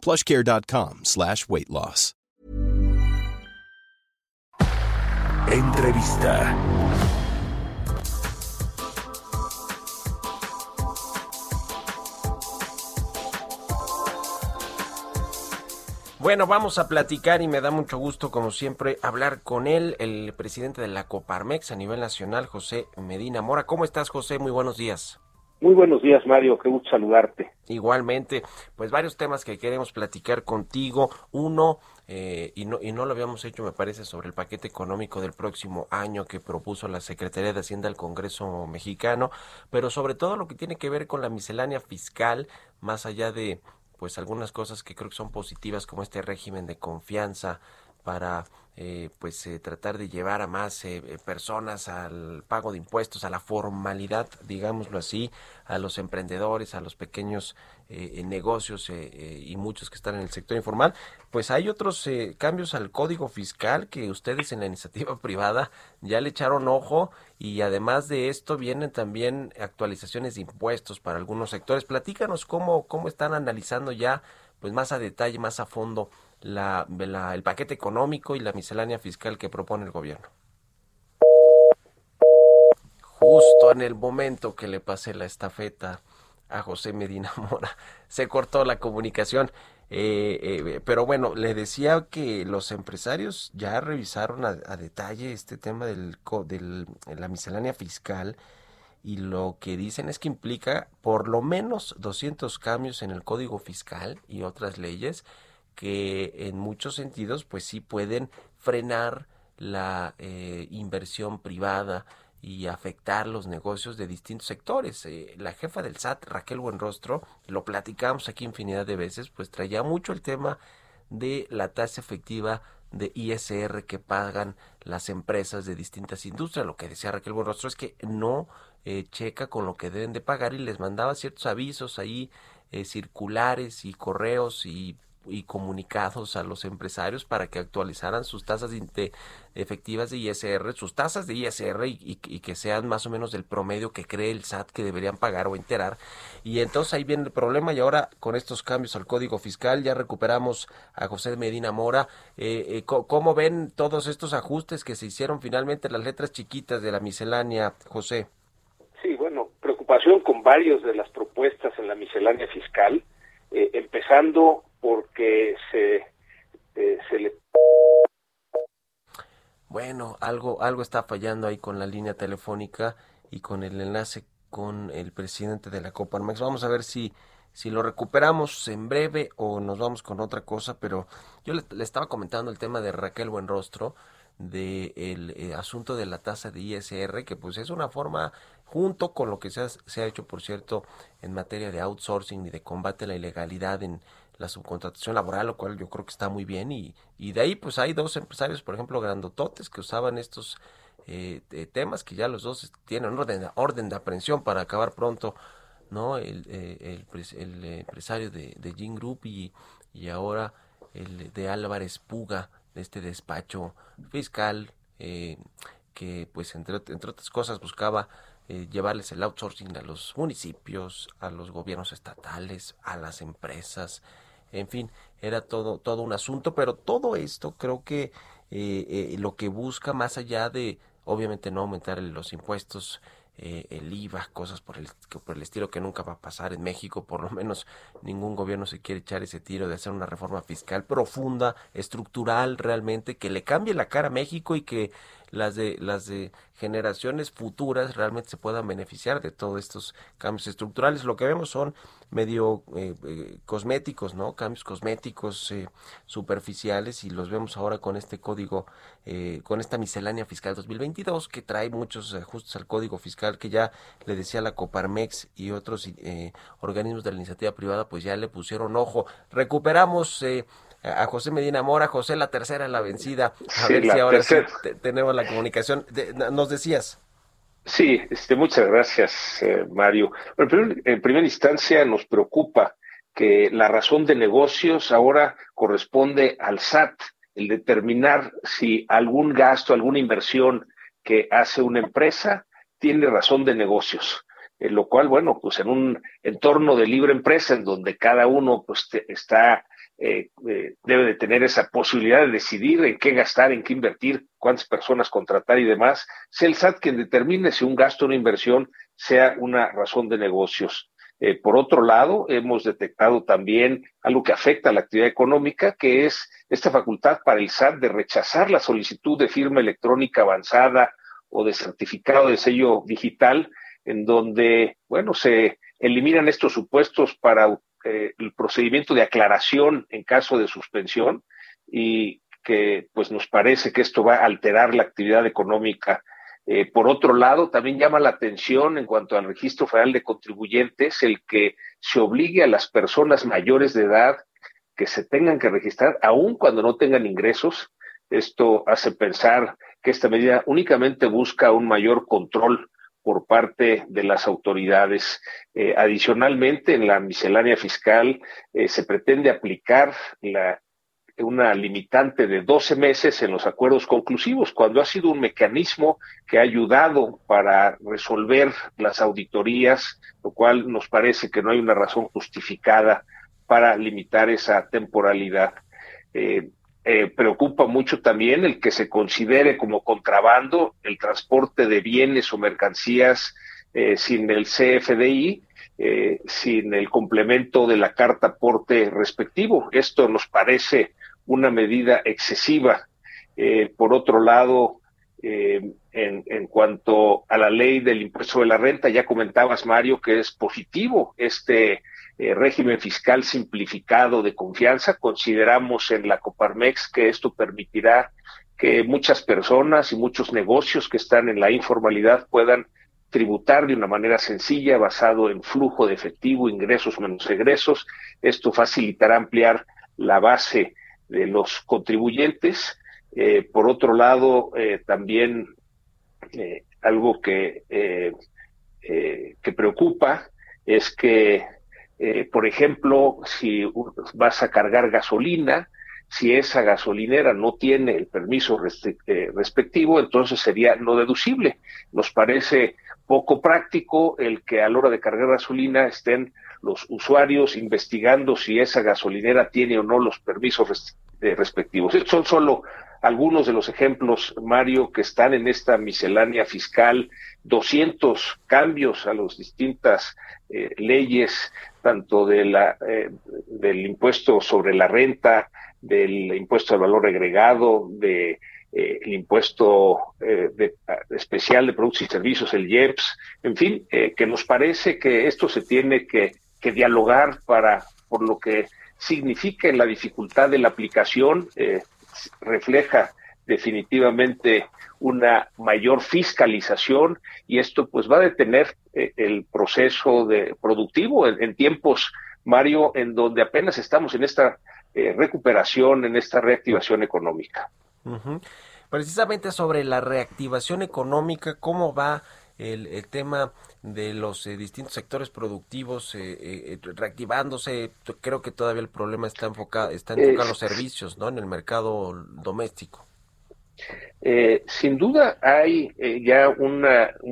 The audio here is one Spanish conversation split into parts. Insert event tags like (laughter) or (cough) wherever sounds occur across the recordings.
plushcare.com slash weight loss. Entrevista. Bueno, vamos a platicar y me da mucho gusto, como siempre, hablar con él, el presidente de la Coparmex a nivel nacional, José Medina Mora. ¿Cómo estás, José? Muy buenos días. Muy buenos días, Mario. Qué gusto saludarte. Igualmente, pues varios temas que queremos platicar contigo. Uno, eh, y, no, y no lo habíamos hecho, me parece, sobre el paquete económico del próximo año que propuso la Secretaría de Hacienda al Congreso mexicano, pero sobre todo lo que tiene que ver con la miscelánea fiscal, más allá de pues algunas cosas que creo que son positivas como este régimen de confianza para eh, pues eh, tratar de llevar a más eh, personas al pago de impuestos, a la formalidad, digámoslo así, a los emprendedores, a los pequeños negocios y muchos que están en el sector informal, pues hay otros cambios al código fiscal que ustedes en la iniciativa (laughs) privada ya le echaron ojo y además de esto vienen también actualizaciones de impuestos para algunos sectores. Platícanos cómo, cómo están analizando ya pues más a detalle, más a fondo la, el paquete económico y la miscelánea fiscal que propone el gobierno. Justo en el momento que le pasé la estafeta a José Medina (laughs) Mora, se cortó la comunicación. Eh, eh, pero bueno, le decía que los empresarios ya revisaron a, detalle este tema del, del, la miscelánea fiscal y lo que dicen es que implica por lo menos 200 cambios en el código fiscal y otras leyes que en muchos sentidos pues sí pueden frenar la eh, inversión privada y afectar los negocios de distintos sectores. Eh, la jefa del SAT, Raquel Buenrostro, lo platicamos aquí infinidad de veces, pues traía mucho el tema de la tasa efectiva de ISR que pagan las empresas de distintas industrias. Lo que decía Raquel Buenrostro es que no eh, checa con lo que deben de pagar y les mandaba ciertos avisos ahí, circulares y correos y y comunicados a los empresarios para que actualizaran sus tasas efectivas de ISR, sus tasas de ISR y, que sean más o menos del promedio que cree el SAT que deberían pagar o enterar. Y entonces ahí viene el problema y ahora con estos cambios al Código Fiscal ya recuperamos a José Medina Mora. Eh, eh ¿Cómo ven todos estos ajustes que se hicieron finalmente las letras chiquitas de la miscelánea, José? Sí, bueno, preocupación con varios de las propuestas en la miscelánea fiscal, eh, empezando porque se, eh, se le... Bueno, algo, algo está fallando ahí con la línea telefónica y con el enlace con el presidente de la Coparmex. Vamos a ver si, si lo recuperamos en breve o nos vamos con otra cosa, pero yo le, estaba comentando el tema de Raquel Buenrostro, del de eh, asunto de la tasa de ISR, que pues es una forma, junto con lo que se ha, se ha hecho, por cierto, en materia de outsourcing y de combate a la ilegalidad en, la subcontratación laboral, lo cual yo creo que está muy bien. Y, y de ahí, pues hay dos empresarios, por ejemplo, grandototes, que usaban estos eh, temas, que ya los dos tienen orden, orden de aprehensión para acabar pronto, ¿no? El, eh, el, empresario de, de Group y, y ahora el de Álvarez Puga, de este despacho fiscal, eh, que pues entre, entre otras cosas buscaba llevarles el outsourcing a los municipios, a los gobiernos estatales, a las empresas, en fin, era todo, todo un asunto, pero todo esto creo que eh, eh, lo que busca más allá de, obviamente no aumentar los impuestos, eh, el IVA, cosas por el, por el estilo que nunca va a pasar en México, por lo menos ningún gobierno se quiere echar ese tiro de hacer una reforma fiscal profunda, estructural realmente, que le cambie la cara a México y que las de las de generaciones futuras realmente se puedan beneficiar de todos estos cambios estructurales. Lo que vemos son medio eh, eh, cosméticos, ¿no? Cambios cosméticos eh, superficiales y los vemos ahora con este código, con esta miscelánea fiscal 2022 que trae muchos ajustes al código fiscal que ya le decía la Coparmex y otros organismos de la iniciativa privada pues ya le pusieron ojo. Recuperamos a José Medina Mora. José, la tercera es la vencida. A ver si ahora sí tenemos la comunicación. nos decías. Sí, este, muchas gracias, eh, Mario. en primera instancia nos preocupa que la razón de negocios ahora corresponde al SAT, el determinar si algún gasto, alguna inversión que hace una empresa tiene razón de negocios. En lo cual, bueno, pues en un entorno de libre empresa en donde cada uno pues está eh, eh, debe de tener esa posibilidad de decidir en qué gastar, en qué invertir, cuántas personas contratar y demás, sea el SAT quien determine si un gasto o una inversión sea una razón de negocios. Eh, por otro lado, hemos detectado también algo que afecta a la actividad económica, que es esta facultad para el SAT de rechazar la solicitud de firma electrónica avanzada o de certificado de sello digital, en donde, bueno, se eliminan estos supuestos para eh, el procedimiento de aclaración en caso de suspensión y que pues nos parece que esto va a alterar la actividad económica. Eh, por otro lado, también llama la atención en cuanto al registro federal de contribuyentes el que se obligue a las personas mayores de edad que se tengan que registrar aun cuando no tengan ingresos. Esto hace pensar que esta medida únicamente busca un mayor control por parte de las autoridades. Eh, adicionalmente, en la miscelánea fiscal eh, se pretende aplicar la, una limitante de 12 meses en los acuerdos conclusivos, cuando ha sido un mecanismo que ha ayudado para resolver las auditorías, lo cual nos parece que no hay una razón justificada para limitar esa temporalidad. Eh, eh, preocupa mucho también el que se considere como contrabando el transporte de bienes o mercancías eh, sin el CFDI, eh, sin el complemento de la carta porte respectivo. Esto nos parece una medida excesiva. por otro lado, en, en, cuanto a la ley del impuesto de la renta, ya comentabas, Mario, que es positivo este eh, régimen fiscal simplificado de confianza. Consideramos en la Coparmex que esto permitirá que muchas personas y muchos negocios que están en la informalidad puedan tributar de una manera sencilla, basado en flujo de efectivo, ingresos menos egresos. Esto facilitará ampliar la base de los contribuyentes. Eh, por otro lado, eh, también algo que, que preocupa es que eh, por ejemplo, si vas a cargar gasolina, si esa gasolinera no tiene el permiso eh, respectivo, entonces sería no deducible. Nos parece poco práctico el que a la hora de cargar gasolina estén los usuarios investigando si esa gasolinera tiene o no los permisos eh, respectivos. Son solo algunos de los ejemplos, Mario, que están en esta miscelánea fiscal, 200 cambios a las distintas leyes tanto de la, eh, del impuesto sobre la renta, del impuesto al valor agregado, de eh, el impuesto eh, especial de productos y servicios, el IEPS, en fin, que nos parece que esto se tiene que, que, dialogar para, por lo que significa la dificultad de la aplicación, refleja definitivamente una mayor fiscalización y esto pues va a detener eh, el proceso de productivo en, tiempos, Mario, en donde apenas estamos en esta eh, recuperación, en esta reactivación económica. Precisamente sobre la reactivación económica, ¿cómo va el, tema de los eh, distintos sectores productivos reactivándose? Creo que todavía el problema está enfocado, está enfocado en los servicios, ¿no? En el mercado doméstico. Eh, sin duda hay eh, ya un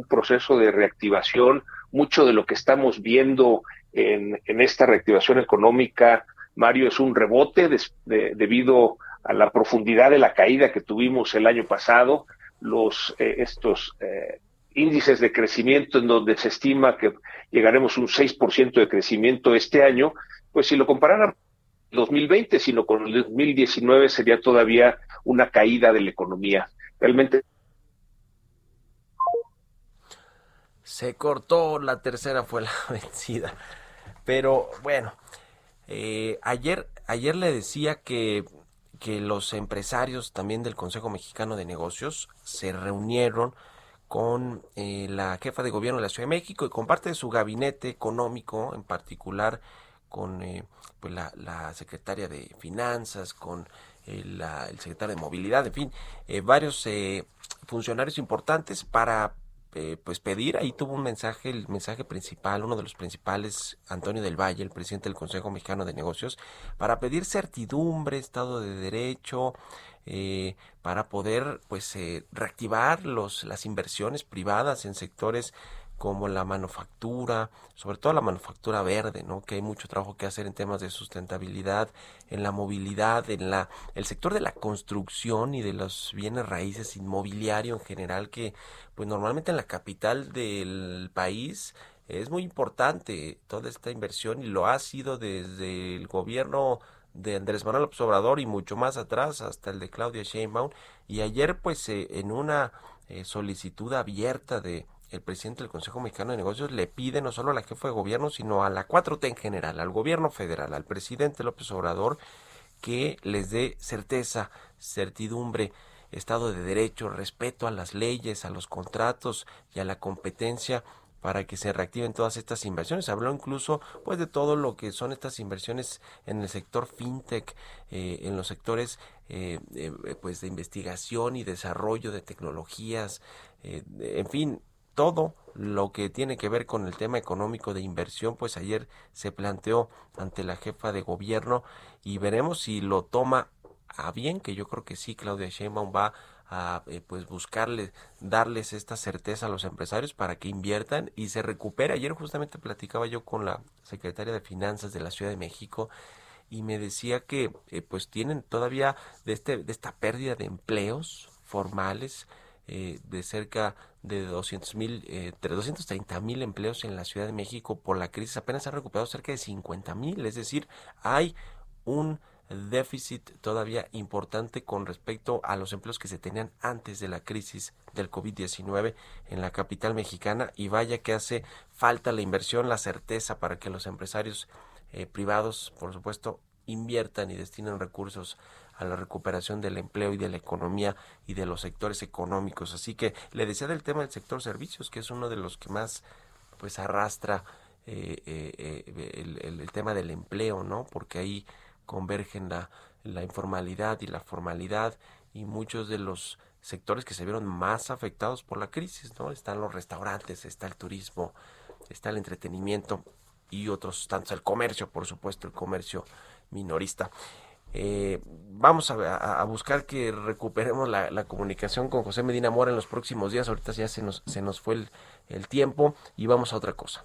proceso de reactivación. Mucho de lo que estamos viendo en, esta reactivación económica, Mario, es un rebote debido a la profundidad de la caída que tuvimos el año pasado. Los eh, estos índices de crecimiento en donde se estima que llegaremos un 6% de crecimiento este año, pues si lo comparáramos 2020, sino con el 2019 sería todavía una caída de la economía. Realmente. Se cortó, la tercera fue la (laughs) vencida. Pero bueno, eh, ayer, ayer le decía que, que los empresarios también del Consejo Mexicano de Negocios se reunieron con eh, la jefa de gobierno de la Ciudad de México y con parte de su gabinete económico, en particular con eh, pues la, secretaria de Finanzas, con el, el secretario de Movilidad, en fin, varios funcionarios importantes para eh, pues pedir, ahí tuvo un mensaje, el mensaje principal, uno de los principales, Antonio del Valle, el presidente del Consejo Mexicano de Negocios, para pedir certidumbre, Estado de Derecho, eh, para poder pues eh, reactivar los, las inversiones privadas en sectores como la manufactura, sobre todo la manufactura verde, ¿no? que hay mucho trabajo que hacer en temas de sustentabilidad, en la movilidad, en la el sector de la construcción y de los bienes raíces inmobiliario en general que pues normalmente en la capital del país es muy importante toda esta inversión y lo ha sido desde el gobierno de Andrés Manuel López Obrador y mucho más atrás hasta el de Claudia Sheinbaum. Y ayer pues eh, en una eh, solicitud abierta de el presidente del Consejo Mexicano de Negocios le pide no solo a la jefa de gobierno, sino a la 4T en general, al gobierno federal, al presidente López Obrador, que les dé certeza, certidumbre, Estado de Derecho, respeto a las leyes, a los contratos y a la competencia para que se reactiven todas estas inversiones. Habló incluso pues de todo lo que son estas inversiones en el sector fintech, eh, en los sectores eh, eh, pues de investigación y desarrollo de tecnologías, en fin, todo lo que tiene que ver con el tema económico de inversión, pues ayer se planteó ante la jefa de gobierno y veremos si lo toma a bien, que yo creo que sí, Claudia Sheinbaum va a eh, pues buscarle, darles esta certeza a los empresarios para que inviertan y se recupere. Ayer justamente platicaba yo con la secretaria de Finanzas de la Ciudad de México y me decía que eh, pues tienen todavía de, este, de esta pérdida de empleos formales, eh, de cerca de 200 mil, eh, 230 mil empleos en la Ciudad de México por la crisis, apenas han recuperado cerca de 50 mil, es decir, hay un déficit todavía importante con respecto a los empleos que se tenían antes de la crisis del COVID-19 en la capital mexicana y vaya que hace falta la inversión, la certeza para que los empresarios eh, privados, por supuesto, inviertan y destinen recursos a la recuperación del empleo y de la economía y de los sectores económicos. Así que le decía del tema del sector servicios, que es uno de los que más pues arrastra eh, eh, eh, el, tema del empleo, ¿no? Porque ahí convergen la, la informalidad y la formalidad y muchos de los sectores que se vieron más afectados por la crisis, ¿no? Están los restaurantes, está el turismo, está el entretenimiento y otros tantos, el comercio, por supuesto, el comercio minorista. Eh, vamos a, buscar que recuperemos la, comunicación con José Medina Mora en los próximos días. Ahorita ya se nos, se nos fue el, el tiempo y vamos a otra cosa.